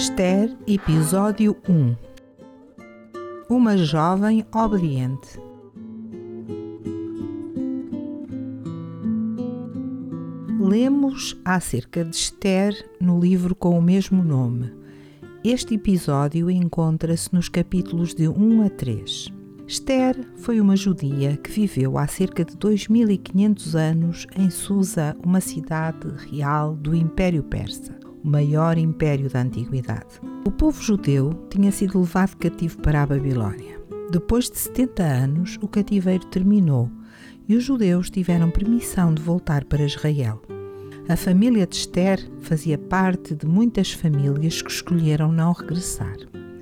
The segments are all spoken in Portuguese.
Esther, episódio 1 Uma jovem obediente. Lemos acerca de Esther no livro com o mesmo nome. Este episódio encontra-se nos capítulos de 1 a 3. Esther foi uma judia que viveu há cerca de 2500 anos em Susa, uma cidade real do Império Persa o maior império da antiguidade. O povo judeu tinha sido levado cativo para a Babilônia. Depois de 70 anos, o cativeiro terminou e os judeus tiveram permissão de voltar para Israel. A família de Esther fazia parte de muitas famílias que escolheram não regressar.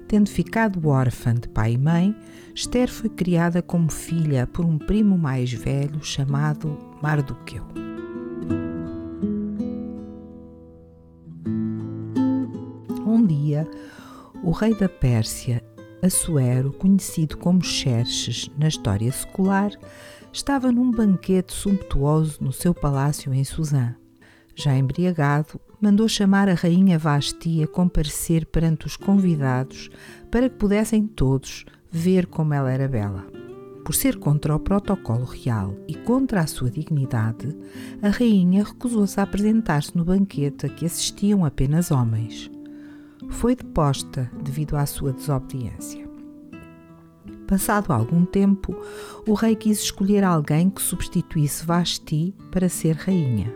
Tendo ficado órfã de pai e mãe, Esther foi criada como filha por um primo mais velho chamado Mardoqueu. O rei da Pérsia, Assuero, conhecido como Xerxes na história secular, estava num banquete sumptuoso no seu palácio em Suzã. Já embriagado, mandou chamar a rainha Vasti a comparecer perante os convidados para que pudessem todos ver como ela era bela. Por ser contra o protocolo real e contra a sua dignidade, a rainha recusou-se a apresentar-se no banquete a que assistiam apenas homens foi deposta devido à sua desobediência. Passado algum tempo, o rei quis escolher alguém que substituísse Vasti para ser rainha.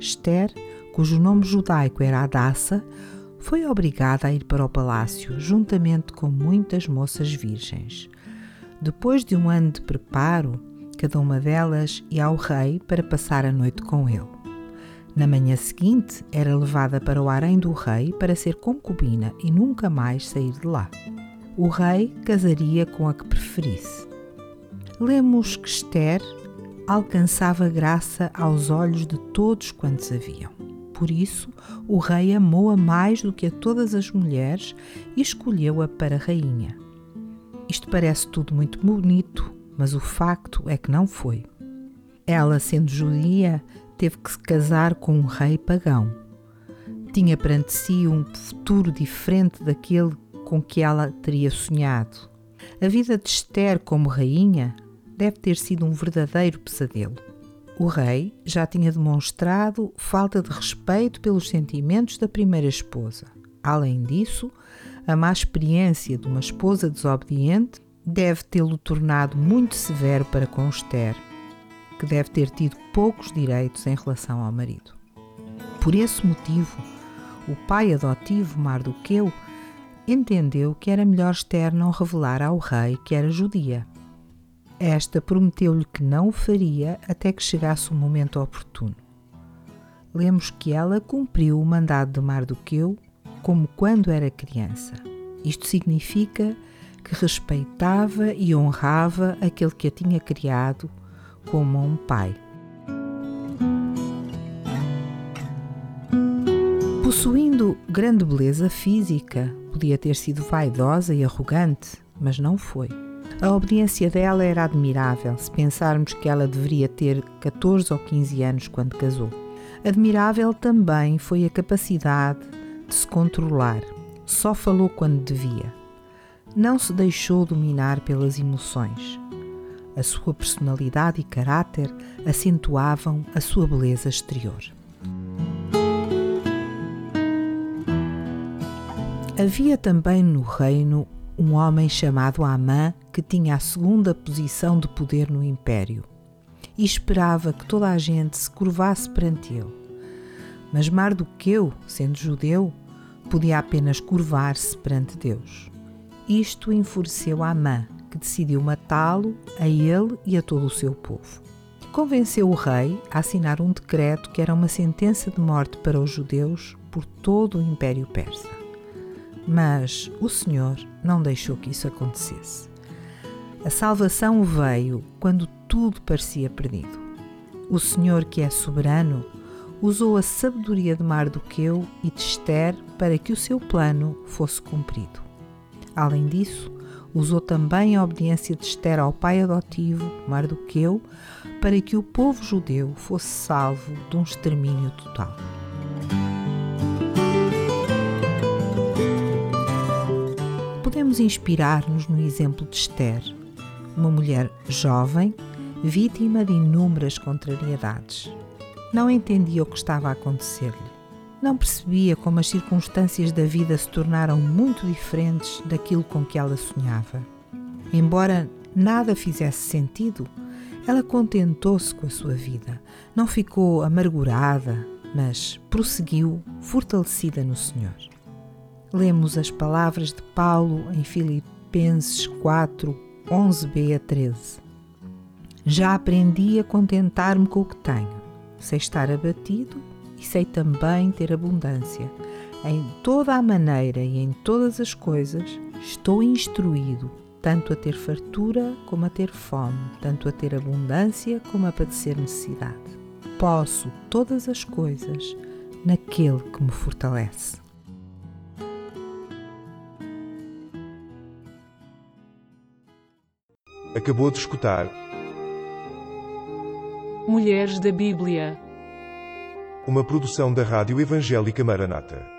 Esther, cujo nome judaico era Adassa, foi obrigada a ir para o palácio juntamente com muitas moças virgens. Depois de um ano de preparo, cada uma delas ia ao rei para passar a noite com ele. Na manhã seguinte, era levada para o harém do rei para ser concubina e nunca mais sair de lá. O rei casaria com a que preferisse. Lemos que Esther alcançava graça aos olhos de todos quantos haviam. Por isso, o rei amou-a mais do que a todas as mulheres e escolheu-a para rainha. Isto parece tudo muito bonito, mas o facto é que não foi. Ela, sendo judia, teve que se casar com um rei pagão. Tinha perante si um futuro diferente daquele com que ela teria sonhado. A vida de Esther como rainha deve ter sido um verdadeiro pesadelo. O rei já tinha demonstrado falta de respeito pelos sentimentos da primeira esposa. Além disso, a má experiência de uma esposa desobediente deve tê-lo tornado muito severo para com Esther que deve ter tido poucos direitos em relação ao marido. Por esse motivo, o pai adotivo Mardoqueu entendeu que era melhor Esther não revelar ao rei que era judia. Esta prometeu-lhe que não o faria até que chegasse o momento oportuno. Lemos que ela cumpriu o mandado de Mardoqueu como quando era criança. Isto significa que respeitava e honrava aquele que a tinha criado como um pai. Possuindo grande beleza física, podia ter sido vaidosa e arrogante, mas não foi. A obediência dela era admirável se pensarmos que ela deveria ter 14 ou 15 anos quando casou. Admirável também foi a capacidade de se controlar. Só falou quando devia. Não se deixou dominar pelas emoções. A sua personalidade e caráter acentuavam a sua beleza exterior. Havia também no reino um homem chamado Amã que tinha a segunda posição de poder no império e esperava que toda a gente se curvasse perante ele. Mas Mardoqueu, sendo judeu, podia apenas curvar-se perante Deus. Isto enfureceu Amã, que decidiu matá-lo a ele e a todo o seu povo. Convenceu o rei a assinar um decreto que era uma sentença de morte para os judeus por todo o Império Persa. Mas o Senhor não deixou que isso acontecesse. A salvação veio quando tudo parecia perdido. O Senhor, que é soberano, usou a sabedoria de Mardoqueu e de Esther para que o seu plano fosse cumprido. Além disso, usou também a obediência de Esther ao pai adotivo, Mardoqueu, para que o povo judeu fosse salvo de um extermínio total. Podemos inspirar-nos no exemplo de Esther, uma mulher jovem, vítima de inúmeras contrariedades. Não entendia o que estava a acontecer-lhe. Não percebia como as circunstâncias da vida se tornaram muito diferentes daquilo com que ela sonhava. Embora nada fizesse sentido, ela contentou-se com a sua vida. Não ficou amargurada, mas prosseguiu fortalecida no Senhor. Lemos as palavras de Paulo em Filipenses 4, 11b a 13. Já aprendi a contentar-me com o que tenho. Sei estar abatido e sei também ter abundância. Em toda a maneira e em todas as coisas estou instruído, tanto a ter fartura como a ter fome, tanto a ter abundância como a padecer necessidade. Posso todas as coisas naquele que me fortalece. Acabou de escutar Mulheres da Bíblia. Uma produção da Rádio Evangélica Maranata.